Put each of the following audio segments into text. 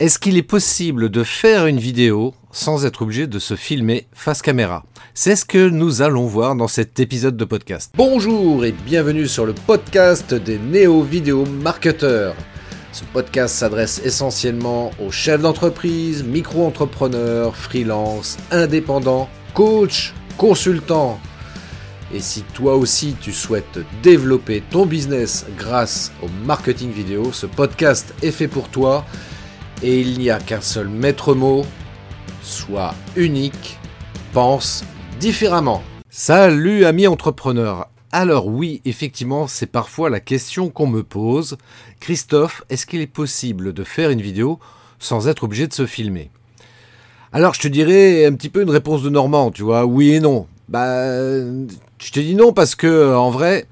Est-ce qu'il est possible de faire une vidéo sans être obligé de se filmer face caméra? C'est ce que nous allons voir dans cet épisode de podcast. Bonjour et bienvenue sur le podcast des néo-vidéo marketeurs. Ce podcast s'adresse essentiellement aux chefs d'entreprise, micro-entrepreneurs, freelance, indépendants, coachs, consultants. Et si toi aussi tu souhaites développer ton business grâce au marketing vidéo, ce podcast est fait pour toi et il n'y a qu'un seul maître mot, sois unique, pense différemment. Salut amis entrepreneurs. Alors oui, effectivement, c'est parfois la question qu'on me pose. Christophe, est-ce qu'il est possible de faire une vidéo sans être obligé de se filmer? Alors je te dirais un petit peu une réponse de Normand, tu vois, oui et non. Bah, je te dis non parce que en vrai,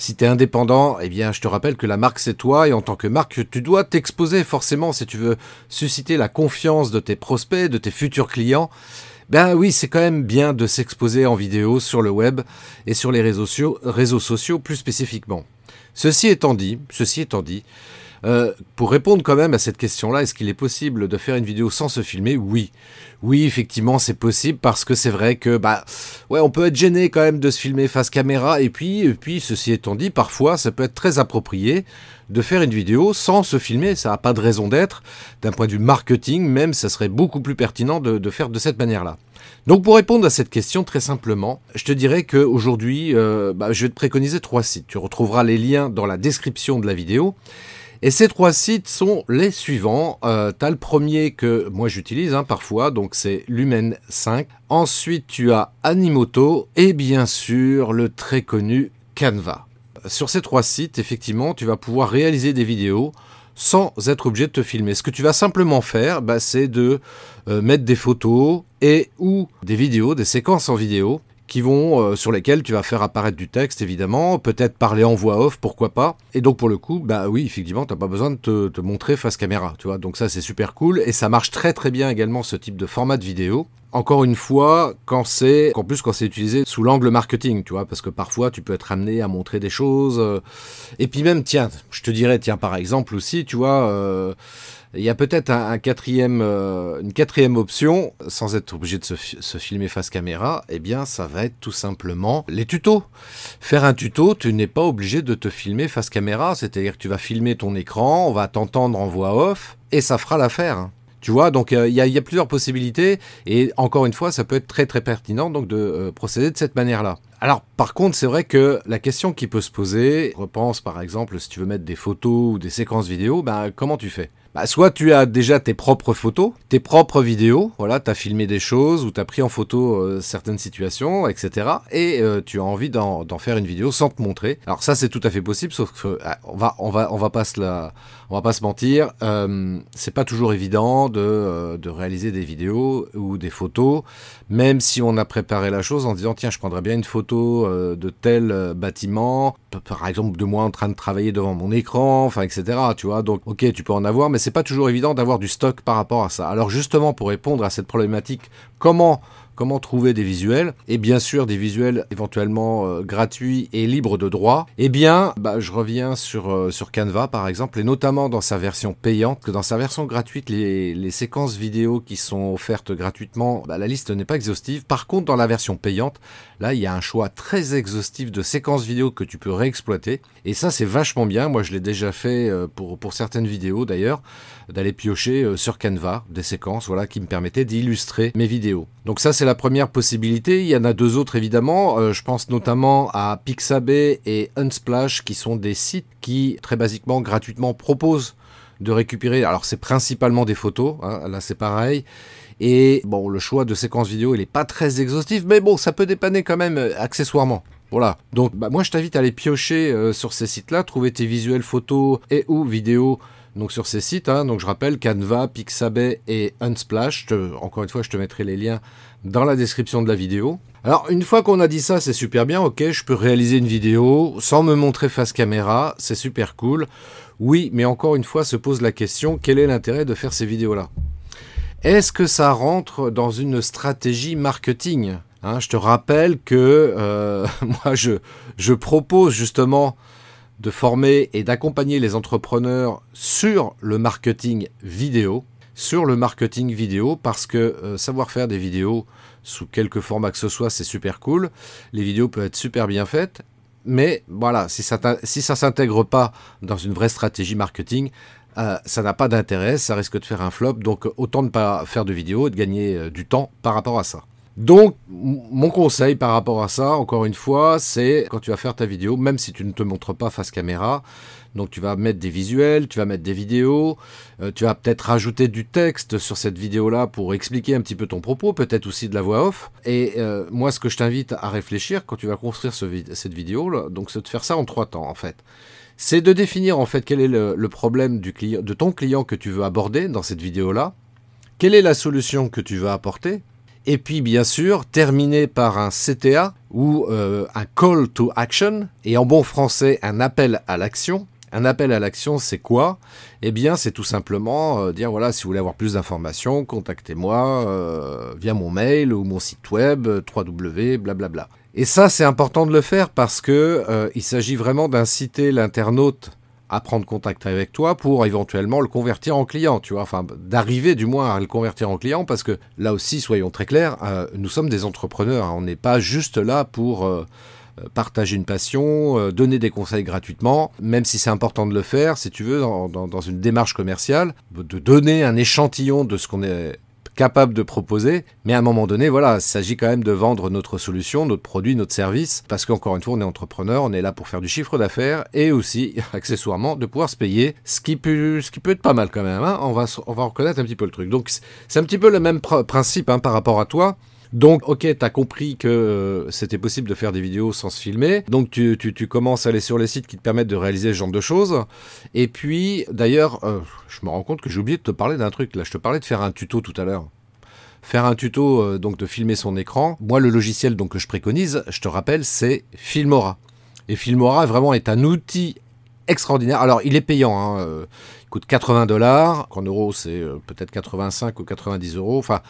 si tu es indépendant, eh bien, je te rappelle que la marque, c'est toi, et en tant que marque, tu dois t'exposer forcément si tu veux susciter la confiance de tes prospects, de tes futurs clients. Ben oui, c'est quand même bien de s'exposer en vidéo sur le web et sur les réseaux sociaux, réseaux sociaux plus spécifiquement. Ceci étant dit, ceci étant dit, euh, pour répondre quand même à cette question-là, est-ce qu'il est possible de faire une vidéo sans se filmer? Oui. Oui, effectivement, c'est possible parce que c'est vrai que, bah, ouais, on peut être gêné quand même de se filmer face caméra. Et puis, puis, ceci étant dit, parfois, ça peut être très approprié de faire une vidéo sans se filmer. Ça n'a pas de raison d'être. D'un point de vue marketing, même, ça serait beaucoup plus pertinent de, faire de cette manière-là. Donc pour répondre à cette question très simplement, je te dirais qu'aujourd'hui, euh, bah, je vais te préconiser trois sites. Tu retrouveras les liens dans la description de la vidéo. Et ces trois sites sont les suivants. Euh, tu as le premier que moi j'utilise hein, parfois, donc c'est Lumen 5. Ensuite, tu as Animoto et bien sûr le très connu Canva. Sur ces trois sites, effectivement, tu vas pouvoir réaliser des vidéos sans être obligé de te filmer. Ce que tu vas simplement faire, bah, c'est de euh, mettre des photos et ou des vidéos, des séquences en vidéo vont euh, sur lesquels tu vas faire apparaître du texte évidemment, peut-être parler en voix off, pourquoi pas. Et donc pour le coup, bah oui, effectivement, t'as pas besoin de te, te, montrer face caméra, tu vois. Donc ça c'est super cool et ça marche très très bien également ce type de format de vidéo. Encore une fois, quand c'est, en plus quand c'est utilisé sous l'angle marketing, tu vois, parce que parfois tu peux être amené à montrer des choses. Euh, et puis même, tiens, je te dirais, tiens par exemple aussi, tu vois. Euh, il y a peut-être euh, une quatrième option, sans être obligé de se, filmer face caméra, eh bien ça va être tout simplement les tutos. Faire un tuto, tu n'es pas obligé de te filmer face caméra, c'est-à-dire que tu vas filmer ton écran, on va t'entendre en voix off, et ça fera l'affaire. Tu vois, donc euh, il y, a plusieurs possibilités et encore une fois, ça peut être très très pertinent donc de euh, procéder de cette manière-là. Alors par contre, c'est vrai que la question qui peut se poser, repense par exemple si tu veux mettre des photos ou des séquences vidéo, ben comment tu fais? Bah, soit tu as déjà tes propres photos, tes propres vidéos, voilà, tu as filmé des choses ou tu as pris en photo euh, certaines situations, etc. Et euh, tu as envie d'en faire une vidéo sans te montrer. Alors ça c'est tout à fait possible, sauf que ah, va on va on va pas se la, on va pas se mentir, euh, c'est pas toujours évident de, euh, de réaliser des vidéos ou des photos, même si on a préparé la chose en disant tiens je prendrais bien une photo de tel bâtiment, par exemple de moi en train de travailler devant mon écran, enfin etc. Tu vois, donc ok tu peux en avoir, mais c'est pas toujours évident d'avoir du stock par rapport à ça. Alors justement, pour répondre à cette problématique, comment comment trouver des visuels, et bien sûr des visuels éventuellement euh, gratuits et libres de droit, eh bien, bah, je reviens sur, euh, sur Canva par exemple, et notamment dans sa version payante, que dans sa version gratuite, les, séquences vidéo qui sont offertes gratuitement, bah, la liste n'est pas exhaustive. Par contre, dans la version payante, là, il y a un choix très exhaustif de séquences vidéo que tu peux réexploiter, et ça, c'est vachement bien. Moi, je l'ai déjà fait euh, pour, pour certaines vidéos d'ailleurs, d'aller piocher sur Canva des séquences, voilà, qui me permettaient d'illustrer mes vidéos. Donc ça, c'est la première possibilité. Il y en a deux autres évidemment. Euh, je pense notamment à Pixabay et Unsplash qui sont des sites qui très basiquement gratuitement proposent de récupérer. Alors c'est principalement des photos. Hein, là c'est pareil. Et bon, le choix de séquence vidéo, il n'est pas très exhaustif, mais bon, ça peut dépanner quand même euh, accessoirement. Voilà. Donc, bah, moi, je t'invite à aller piocher euh, sur ces sites-là, trouver tes visuels photos et ou vidéos donc sur ces sites. Hein. donc je rappelle Canva, Pixabay et Unsplash. encore une fois, je te mettrai les liens dans la description de la vidéo. Alors une fois qu'on a dit ça, c'est super bien, ok, je peux réaliser une vidéo sans me montrer face caméra, c'est super cool. Oui, mais encore une fois se pose la question, quel est l'intérêt de faire ces vidéos-là? Est-ce que ça rentre dans une stratégie marketing? Hein, Je te rappelle que euh, moi je, je propose justement de former et d'accompagner les entrepreneurs sur le marketing vidéo. sur le marketing vidéo parce que euh, savoir faire des vidéos sous quelque format que ce soit, c'est super cool. Les vidéos peuvent être super bien faites, mais voilà, si ça si ça s'intègre pas dans une vraie stratégie marketing, euh, ça n'a pas d'intérêt, ça risque de faire un flop. Donc autant ne pas faire de vidéos et de gagner euh, du temps par rapport à ça. Donc, mon conseil par rapport à ça, encore une fois, c'est quand tu vas faire ta vidéo, même si tu ne te montres pas face caméra, donc tu vas mettre des visuels, tu vas mettre des vidéos, euh, tu vas peut-être rajouter du texte sur cette vidéo-là pour expliquer un petit peu ton propos, peut-être aussi de la voix off. Et euh, moi, ce que je t'invite à réfléchir quand tu vas construire cette vidéo, donc c'est de faire ça en trois temps en fait. C'est de définir en fait quel est le, problème de ton client que tu veux aborder dans cette vidéo-là. Quelle est la solution que tu veux apporter? Et puis bien sûr, terminer par un CTA ou euh, un call to action, et en bon français, un appel à l'action. Un appel à l'action, c'est quoi? Eh bien, c'est tout simplement euh, dire voilà, si vous voulez avoir plus d'informations, contactez-moi euh, via mon mail ou mon site web, www, blablabla. Et ça, c'est important de le faire parce que il s'agit vraiment d'inciter l'internaute à prendre contact avec toi pour éventuellement le convertir en client, tu vois, enfin d'arriver du moins à le convertir en client parce que là aussi, soyons très clairs, euh, nous sommes des entrepreneurs, hein. on n'est pas juste là pour euh, euh, partager une passion, donner des conseils gratuitement, même si c'est important de le faire, si tu veux, dans, dans une démarche commerciale, de donner un échantillon de ce qu'on est capable de proposer. Mais à un moment donné, voilà, il s'agit quand même de vendre notre solution, notre produit, notre service, parce qu'encore une fois, on est entrepreneur, on est là pour faire du chiffre d'affaires et aussi, accessoirement, de pouvoir se payer, ce qui peut, ce qui peut être pas mal quand même. Hein. On, va, on va reconnaître un petit peu le truc. Donc, c'est un petit peu le même principe hein, par rapport à toi. Donc, ok, tu as compris que euh, c'était possible de faire des vidéos sans se filmer. Donc, tu, commences à aller sur les sites qui te permettent de réaliser ce genre de choses. Et puis, d'ailleurs, euh, je me rends compte que j'ai oublié de te parler d'un truc. Là, je te parlais de faire un tuto tout à l'heure. Faire un tuto, euh, donc de filmer son écran. Moi, le logiciel donc, que je préconise, je te rappelle, c'est Filmora. Et Filmora, vraiment, est un outil extraordinaire. Alors, il est payant. Hein, il coûte 80 dollars. En euros, c'est peut-être 85 ou 90 euros. Enfin,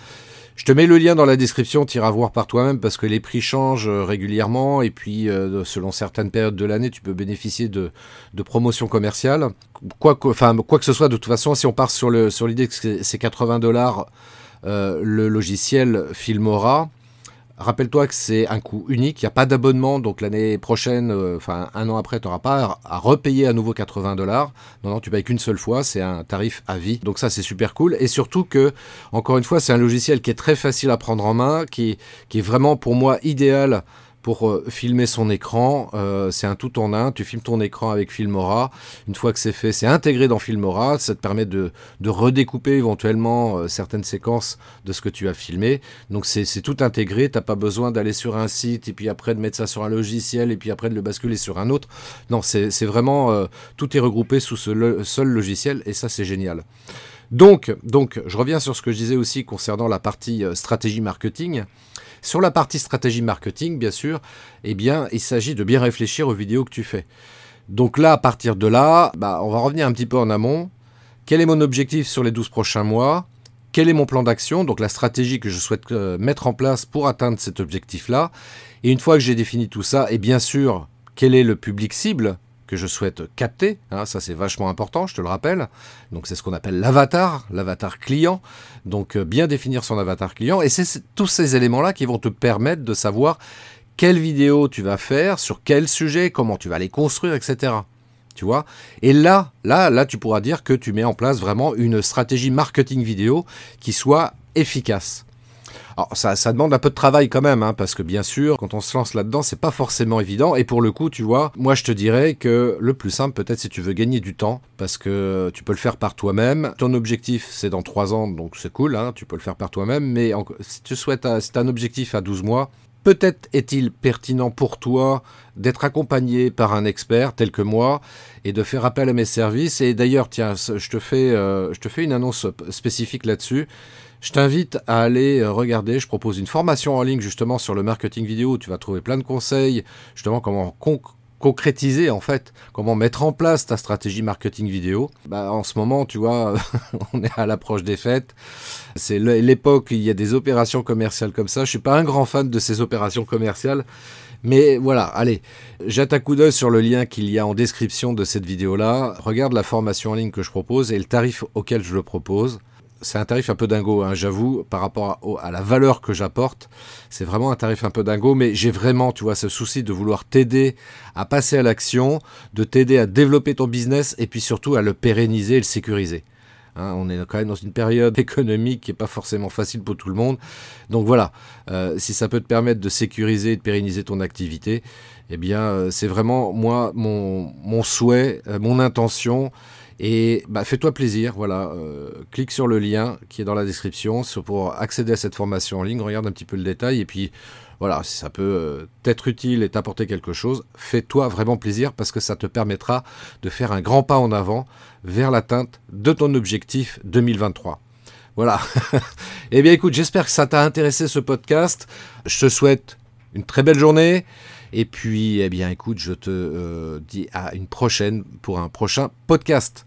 je te mets le lien dans la description, tu iras voir par toi-même parce que les prix changent euh, régulièrement et puis euh, selon certaines périodes de l'année, tu peux bénéficier de, promotions commerciales. Quoi que, ce soit, de toute façon, si on part sur l'idée que c'est 80 dollars euh, le logiciel Filmora, Rappelle-toi que c'est un coût unique, il n'y a pas d'abonnement, donc l'année prochaine, euh, enfin un an après, tu n'auras pas à repayer à nouveau 80 dollars. Non, non, tu payes qu'une seule fois, c'est un tarif à vie. Donc ça, c'est super cool. Et surtout que, encore une fois, c'est un logiciel qui est très facile à prendre en main, qui, qui est vraiment pour moi idéal pour euh, filmer son écran. Euh, c'est un tout en un. Tu filmes ton écran avec Filmora. Une fois que c'est fait, c'est intégré dans Filmora. Ça te permet de, redécouper éventuellement euh, certaines séquences de ce que tu as filmé. Donc c'est tout intégré. T'as pas besoin d'aller sur un site et puis après de mettre ça sur un logiciel et puis après de le basculer sur un autre. Non, c'est vraiment tout est regroupé sous ce seul logiciel et ça c'est génial. Donc, je reviens sur ce que je disais aussi concernant la partie stratégie marketing. Sur la partie stratégie marketing, bien sûr, eh bien, il s'agit de bien réfléchir aux vidéos que tu fais. Donc là, à partir de là, bah, on va revenir un petit peu en amont. Quel est mon objectif sur les 12 prochains mois? Quel est mon plan d'action? Donc la stratégie que je souhaite euh, mettre en place pour atteindre cet objectif-là. Et une fois que j'ai défini tout ça, et bien sûr, quel est le public cible? Que je souhaite capter. Hein, ça, c'est vachement important, je te le rappelle. Donc, c'est ce qu'on appelle l'avatar, l'avatar client. Donc, euh, bien définir son avatar client. Et c'est tous ces éléments-là qui vont te permettre de savoir quelle vidéo tu vas faire, sur quel sujet, comment tu vas les construire, etc. Tu vois? Et là, là, là, tu pourras dire que tu mets en place vraiment une stratégie marketing vidéo qui soit efficace. Alors, ça, demande un peu de travail quand même, hein, parce que bien sûr, quand on se lance là-dedans, c'est pas forcément évident. Et pour le coup, tu vois, moi je te dirais que le plus simple, peut-être, si tu veux gagner du temps, parce que tu peux le faire par toi-même. Ton objectif, c'est dans 3 ans, donc c'est cool, hein, tu peux le faire par toi-même. Mais si tu souhaites, c'est un objectif à 12 mois, Peut-être est-il pertinent pour toi d'être accompagné par un expert tel que moi et de faire appel à mes services. Et d'ailleurs, tiens, je te fais, euh, je te fais une annonce spécifique là-dessus. Je t'invite à aller euh, regarder. Je propose une formation en ligne justement sur le marketing vidéo tu vas trouver plein de conseils, justement comment concrétiser en fait, comment mettre en place ta stratégie marketing vidéo. Bah, en ce moment, tu vois, on est à l'approche des fêtes. C'est l'époque il y a des opérations commerciales comme ça. Je suis pas un grand fan de ces opérations commerciales. Mais voilà, allez, jette un coup d'œil sur le lien qu'il y a en description de cette vidéo-là. Regarde la formation en ligne que je propose et le tarif auquel je le propose. C'est un tarif un peu dingo, hein, j'avoue, par rapport à, la valeur que j'apporte. C'est vraiment un tarif un peu dingo, mais j'ai vraiment, tu vois, ce souci de vouloir t'aider à passer à l'action, de t'aider à développer ton business et puis surtout à le pérenniser et le sécuriser. Hein, on est quand même dans une période économique qui n'est pas forcément facile pour tout le monde. Donc voilà, euh, si ça peut te permettre de sécuriser et de pérenniser ton activité, eh bien euh, c'est vraiment moi mon, souhait, euh, mon intention. Et bah, fais-toi plaisir, voilà, clique sur le lien qui est dans la description pour accéder à cette formation en ligne, regarde un petit peu le détail et puis voilà, si ça peut euh, t'être utile et t'apporter quelque chose, fais-toi vraiment plaisir parce que ça te permettra de faire un grand pas en avant vers l'atteinte de ton objectif 2023. Voilà. eh bien écoute, j'espère que ça t'a intéressé ce podcast. Je te souhaite une très belle journée. Et puis, eh bien écoute, je te euh, dis à une prochaine pour un prochain podcast.